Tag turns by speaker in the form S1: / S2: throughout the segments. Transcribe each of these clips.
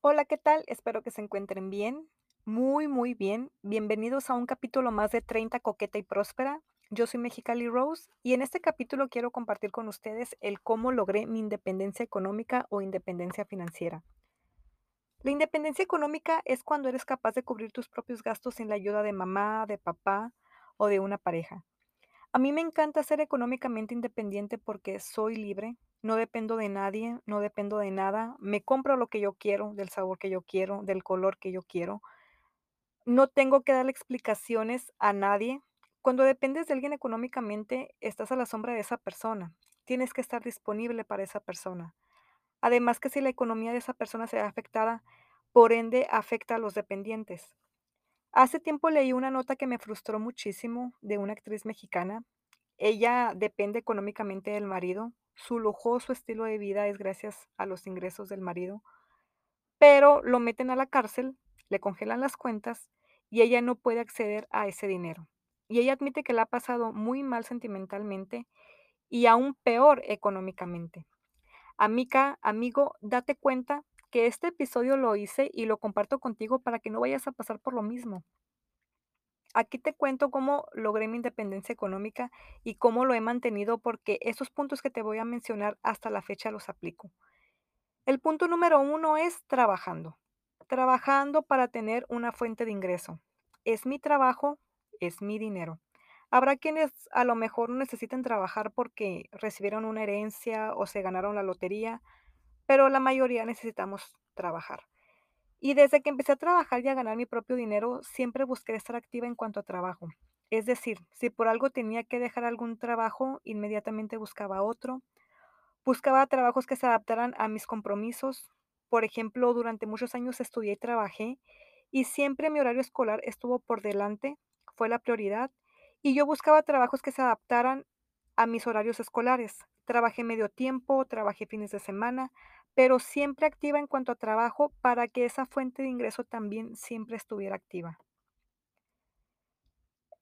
S1: Hola, ¿qué tal? Espero que se encuentren bien, muy, muy bien. Bienvenidos a un capítulo más de 30 Coqueta y Próspera. Yo soy Mexicali Rose y en este capítulo quiero compartir con ustedes el cómo logré mi independencia económica o independencia financiera. La independencia económica es cuando eres capaz de cubrir tus propios gastos sin la ayuda de mamá, de papá o de una pareja. A mí me encanta ser económicamente independiente porque soy libre, no dependo de nadie, no dependo de nada, me compro lo que yo quiero, del sabor que yo quiero, del color que yo quiero. No tengo que darle explicaciones a nadie. Cuando dependes de alguien económicamente, estás a la sombra de esa persona. Tienes que estar disponible para esa persona. Además que si la economía de esa persona se ve afectada, por ende afecta a los dependientes. Hace tiempo leí una nota que me frustró muchísimo de una actriz mexicana. Ella depende económicamente del marido. Su lujoso estilo de vida es gracias a los ingresos del marido, pero lo meten a la cárcel, le congelan las cuentas y ella no puede acceder a ese dinero. Y ella admite que la ha pasado muy mal sentimentalmente y aún peor económicamente. Amiga, amigo, date cuenta que este episodio lo hice y lo comparto contigo para que no vayas a pasar por lo mismo. Aquí te cuento cómo logré mi independencia económica y cómo lo he mantenido, porque esos puntos que te voy a mencionar hasta la fecha los aplico. El punto número uno es trabajando. Trabajando para tener una fuente de ingreso. Es mi trabajo, es mi dinero. Habrá quienes a lo mejor necesiten trabajar porque recibieron una herencia o se ganaron la lotería, pero la mayoría necesitamos trabajar. Y desde que empecé a trabajar y a ganar mi propio dinero, siempre busqué estar activa en cuanto a trabajo. Es decir, si por algo tenía que dejar algún trabajo, inmediatamente buscaba otro. Buscaba trabajos que se adaptaran a mis compromisos. Por ejemplo, durante muchos años estudié y trabajé y siempre mi horario escolar estuvo por delante, fue la prioridad, y yo buscaba trabajos que se adaptaran a mis horarios escolares. Trabajé medio tiempo, trabajé fines de semana, pero siempre activa en cuanto a trabajo para que esa fuente de ingreso también siempre estuviera activa.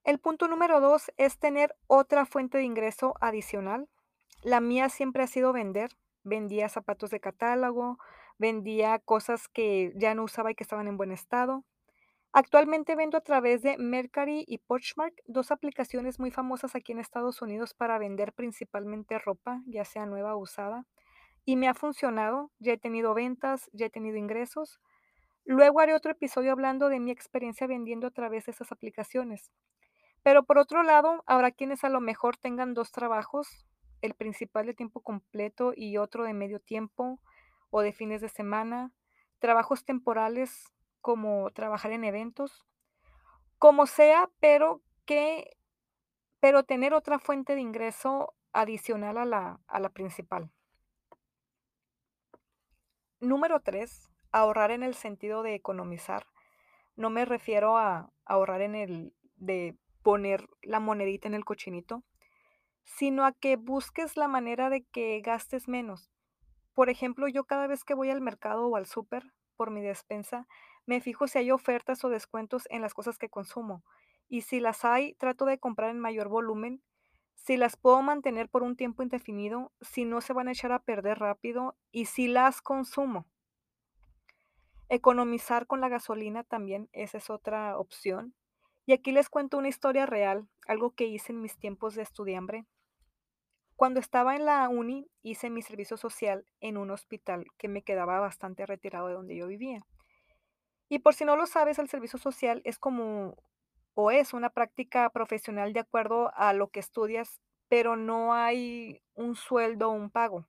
S1: El punto número 2 es tener otra fuente de ingreso adicional. La mía siempre ha sido vender. Vendía zapatos de catálogo, vendía cosas que ya no usaba y que estaban en buen estado. Actualmente vendo a través de Mercari y Poshmark, dos aplicaciones muy famosas aquí en Estados Unidos para vender principalmente ropa, ya sea nueva o usada. Y me ha funcionado, ya he tenido ventas, ya he tenido ingresos. Luego haré otro episodio hablando de mi experiencia vendiendo a través de esas aplicaciones. Pero por otro lado, habrá quienes a lo mejor tengan dos trabajos, el principal de tiempo completo y otro de medio tiempo o de fines de semana, trabajos temporales como trabajar en eventos, como sea, pero que pero tener otra fuente de ingreso adicional a la a la principal. Número 3, ahorrar en el sentido de economizar. No me refiero a ahorrar en el de poner la monedita en el cochinito, sino a que busques la manera de que gastes menos. Por ejemplo, yo cada vez que voy al mercado o al súper por mi despensa, me fijo si hay ofertas o descuentos en las cosas que consumo. Y si las hay, trato de comprar en mayor volumen. Si las puedo mantener por un tiempo indefinido, si no se van a echar a perder rápido y si las consumo. Economizar con la gasolina también, esa es otra opción. Y aquí les cuento una historia real, algo que hice en mis tiempos de estudiambre. Cuando estaba en la uni, hice mi servicio social en un hospital que me quedaba bastante retirado de donde yo vivía. Y por si no lo sabes, el servicio social es como o es una práctica profesional de acuerdo a lo que estudias, pero no hay un sueldo o un pago.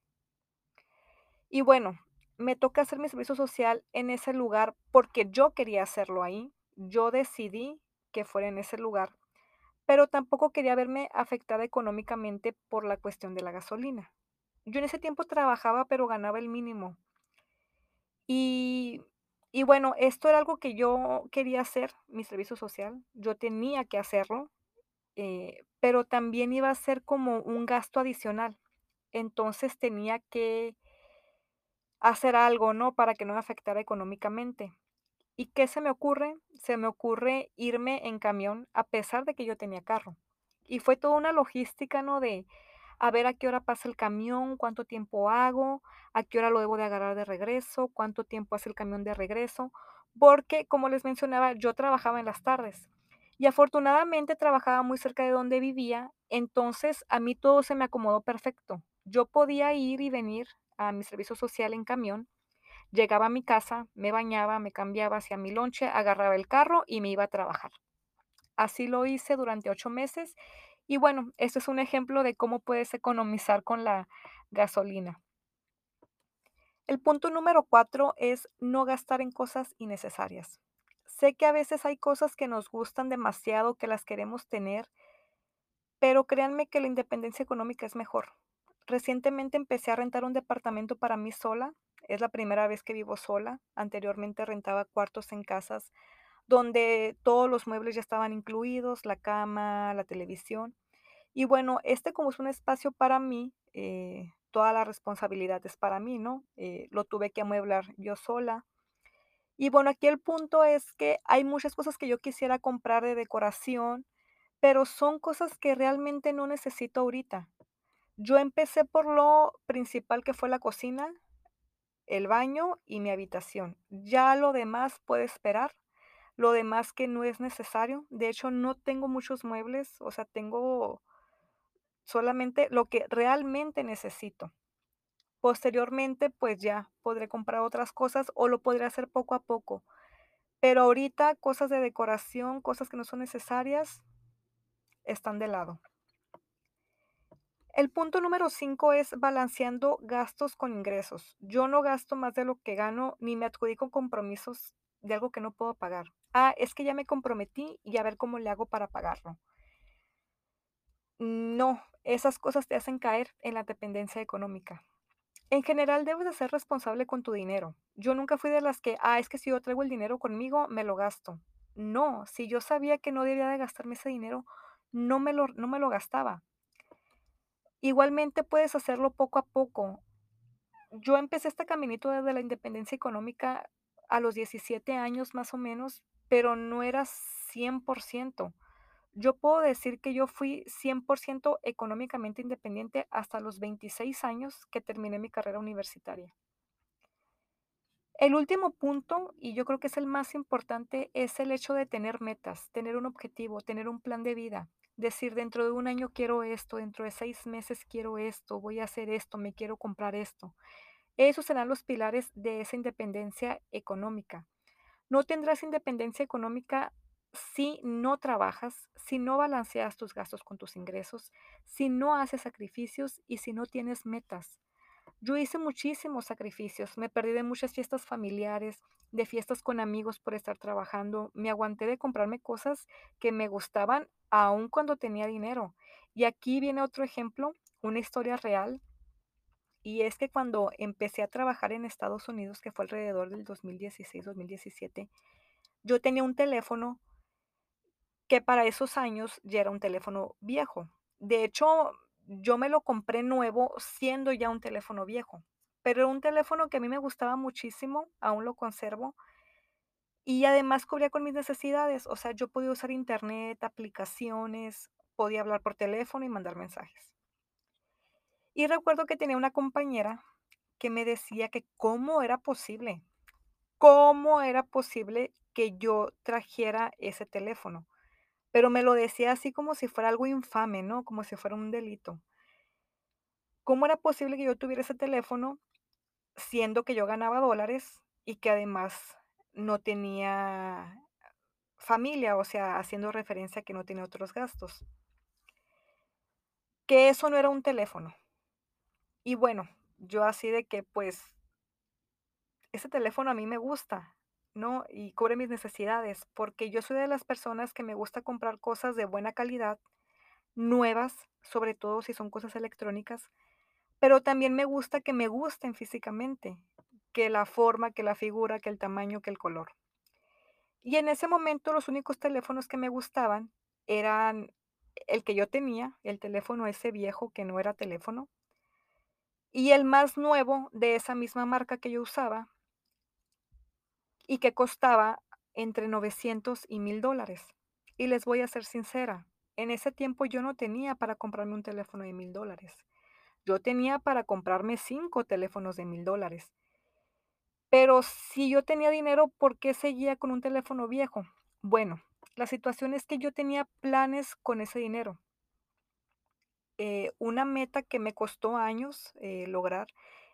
S1: Y bueno, me toca hacer mi servicio social en ese lugar porque yo quería hacerlo ahí. Yo decidí que fuera en ese lugar, pero tampoco quería verme afectada económicamente por la cuestión de la gasolina. Yo en ese tiempo trabajaba, pero ganaba el mínimo. Y y bueno, esto era algo que yo quería hacer, mi servicio social, yo tenía que hacerlo, eh, pero también iba a ser como un gasto adicional. Entonces tenía que hacer algo, ¿no? Para que no me afectara económicamente. ¿Y qué se me ocurre? Se me ocurre irme en camión a pesar de que yo tenía carro. Y fue toda una logística, ¿no? De a ver a qué hora pasa el camión, cuánto tiempo hago, a qué hora lo debo de agarrar de regreso, cuánto tiempo hace el camión de regreso, porque, como les mencionaba, yo trabajaba en las tardes y afortunadamente trabajaba muy cerca de donde vivía, entonces a mí todo se me acomodó perfecto. Yo podía ir y venir a mi servicio social en camión, llegaba a mi casa, me bañaba, me cambiaba hacia mi lonche, agarraba el carro y me iba a trabajar. Así lo hice durante 8 meses y bueno, este es un ejemplo de cómo puedes economizar con la gasolina. El punto número 4 es no gastar en cosas innecesarias. Sé que a veces hay cosas que nos gustan demasiado, que las queremos tener, pero créanme que la independencia económica es mejor. Recientemente empecé a rentar un departamento para mí sola. Es la primera vez que vivo sola. Anteriormente rentaba cuartos en casas donde todos los muebles ya estaban incluidos, la cama, la televisión. Y bueno, este como es un espacio para mí, eh, toda la responsabilidad es para mí, ¿no? Eh, lo tuve que amueblar yo sola. Y bueno, aquí el punto es que hay muchas cosas que yo quisiera comprar de decoración, pero son cosas que realmente no necesito ahorita. Yo empecé por lo principal que fue la cocina, el baño y mi habitación. Ya lo demás puede esperar, lo demás que no es necesario. De hecho, no tengo muchos muebles, o sea, tengo solamente lo que realmente necesito. Posteriormente, pues ya podré comprar otras cosas o lo podré hacer poco a poco. Pero ahorita cosas de decoración, cosas que no son necesarias, están de lado. El punto número 5 es balanceando gastos con ingresos. Yo no gasto más de lo que gano ni me adjudico compromisos de algo que no puedo pagar. Ah, es que ya me comprometí y a ver cómo le hago para pagarlo. No, esas cosas te hacen caer en la dependencia económica. En general debes de ser responsable con tu dinero. Yo nunca fui de las que, ah, es que si yo traigo el dinero conmigo, me lo gasto. No, si yo sabía que no debía de gastarme ese dinero, no me lo, no me lo gastaba. Igualmente puedes hacerlo poco a poco. Yo empecé este caminito desde la independencia económica a los 17 años más o menos, pero no era 100%. Yo puedo decir que yo fui 100% económicamente independiente hasta los 26 años que terminé mi carrera universitaria. El último punto, y yo creo que es el más importante, es el hecho de tener metas, tener un objetivo, tener un plan de vida. Decir, dentro de un año quiero esto, dentro de seis meses quiero esto, voy a hacer esto, me quiero comprar esto. Esos serán los pilares de esa independencia económica. No tendrás independencia económica si no trabajas, si no balanceas tus gastos con tus ingresos, si no haces sacrificios y si no tienes metas. Yo hice muchísimos sacrificios, me perdí de muchas fiestas familiares, de fiestas con amigos por estar trabajando, me aguanté de comprarme cosas que me gustaban aun cuando tenía dinero. Y aquí viene otro ejemplo, una historia real, y es que cuando empecé a trabajar en Estados Unidos, que fue alrededor del 2016-2017, yo tenía un teléfono que para esos años ya era un teléfono viejo. De hecho, yo me lo compré nuevo siendo ya un teléfono viejo, pero era un teléfono que a mí me gustaba muchísimo, aún lo conservo, y además cubría con mis necesidades, o sea, yo podía usar internet, aplicaciones, podía hablar por teléfono y mandar mensajes. Y recuerdo que tenía una compañera que me decía que cómo era posible, cómo era posible que yo trajera ese teléfono. Pero me lo decía así como si fuera algo infame, ¿no? Como si fuera un delito. ¿Cómo era posible que yo tuviera ese teléfono siendo que yo ganaba dólares y que además no tenía familia, o sea, haciendo referencia a que no tenía otros gastos? Que eso no era un teléfono. Y bueno, yo así de que pues ese teléfono a mí me gusta, ¿no? Y cubre mis necesidades, porque yo soy de las personas que me gusta comprar cosas de buena calidad, nuevas, sobre todo si son cosas electrónicas, pero también me gusta que me gusten físicamente, que la forma, que la figura, que el tamaño, que el color. Y en ese momento los únicos teléfonos que me gustaban eran el que yo tenía, el teléfono ese viejo que no era teléfono, y el más nuevo de esa misma marca que yo usaba, y que costaba entre 900 y 1000 dólares. Y les voy a ser sincera, En ese tiempo yo no tenía para comprarme un teléfono de $1000 dólares. Yo tenía para comprarme 5 teléfonos de $1000 dólares. Pero si yo tenía dinero, ¿por qué seguía con un teléfono viejo? Bueno, la situación es que yo tenía planes con ese dinero. Eh, una meta que me costó años, eh, lograr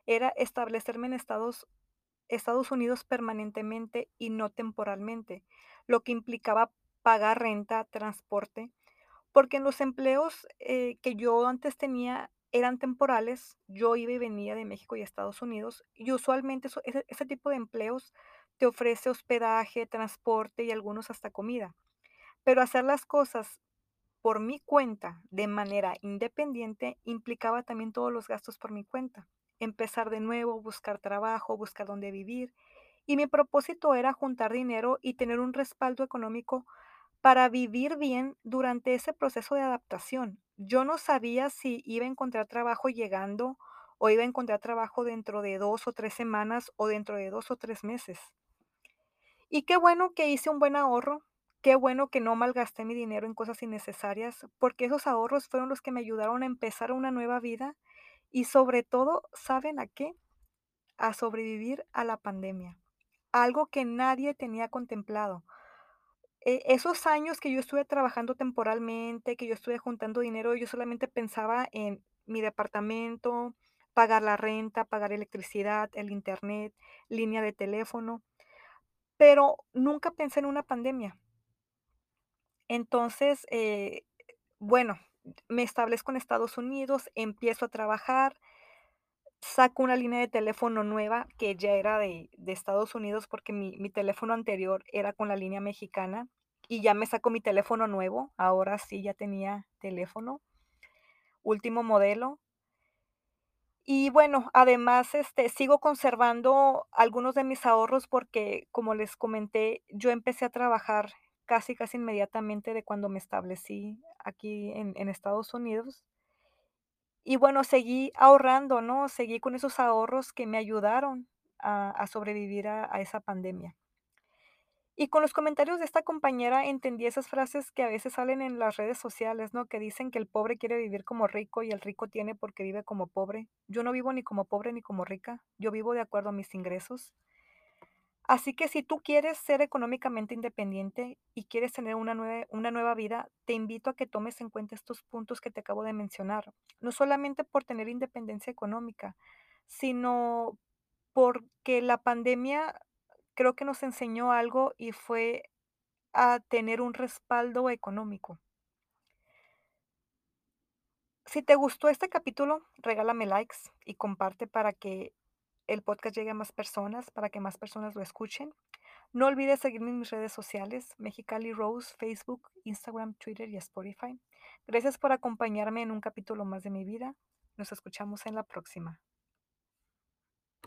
S1: era establecerme en Estados Estados Unidos permanentemente y no temporalmente, lo que implicaba pagar renta, transporte, porque en los empleos, eh, que yo antes tenía eran temporales, yo iba y venía de México y Estados Unidos, y usualmente ese ese tipo de empleos te ofrece hospedaje, transporte y algunos hasta comida. Pero hacer las cosas por mi cuenta, de manera independiente, implicaba también todos los gastos por mi cuenta. Empezar de nuevo, buscar trabajo, buscar dónde vivir. Y mi propósito era juntar dinero y tener un respaldo económico para vivir bien durante ese proceso de adaptación. Yo no sabía si iba a encontrar trabajo llegando o iba a encontrar trabajo dentro de 2 o 3 semanas o dentro de 2 o 3 meses. Y qué bueno que hice un buen ahorro, qué bueno que no malgasté mi dinero en cosas innecesarias, porque esos ahorros fueron los que me ayudaron a empezar una nueva vida y sobre todo, ¿saben a qué? A sobrevivir a la pandemia, algo que nadie tenía contemplado. E esos años que yo estuve trabajando temporalmente, que yo estuve juntando dinero, yo solamente pensaba en mi departamento, pagar la renta, pagar electricidad, el Internet, línea de teléfono, pero nunca pensé en una pandemia. Entonces, eh, bueno, me establezco en Estados Unidos, empiezo a trabajar saco una línea de teléfono nueva que ya era de de Estados Unidos, porque mi mi teléfono anterior era con la línea mexicana, y ya me saco mi teléfono nuevo, ahora sí ya tenía teléfono, último modelo. Y bueno, además, este, sigo conservando algunos de mis ahorros porque, como les comenté, yo empecé a trabajar casi, casi inmediatamente de cuando me establecí aquí en Estados Unidos. Y bueno, seguí ahorrando, ¿no? Seguí con esos ahorros que me ayudaron a a sobrevivir a a esa pandemia. Y con los comentarios de esta compañera entendí esas frases que a veces salen en las redes sociales, ¿no? Que dicen que el pobre quiere vivir como rico y el rico tiene porque vive como pobre. Yo no vivo ni como pobre ni como rica, yo vivo de acuerdo a mis ingresos. Así que si tú quieres ser económicamente independiente y quieres tener una nue una nueva vida, te invito a que tomes en cuenta estos puntos que te acabo de mencionar, no solamente por tener independencia económica, sino porque la pandemia creo que nos enseñó algo y fue a tener un respaldo económico. Si te gustó este capítulo, regálame likes y comparte para que el podcast llegue a más personas, para que más personas lo escuchen. No olvides seguirme en mis redes sociales, Mexicali Rose, Facebook, Instagram, Twitter y Spotify. Gracias por acompañarme en un capítulo más de mi vida. Nos escuchamos en la próxima.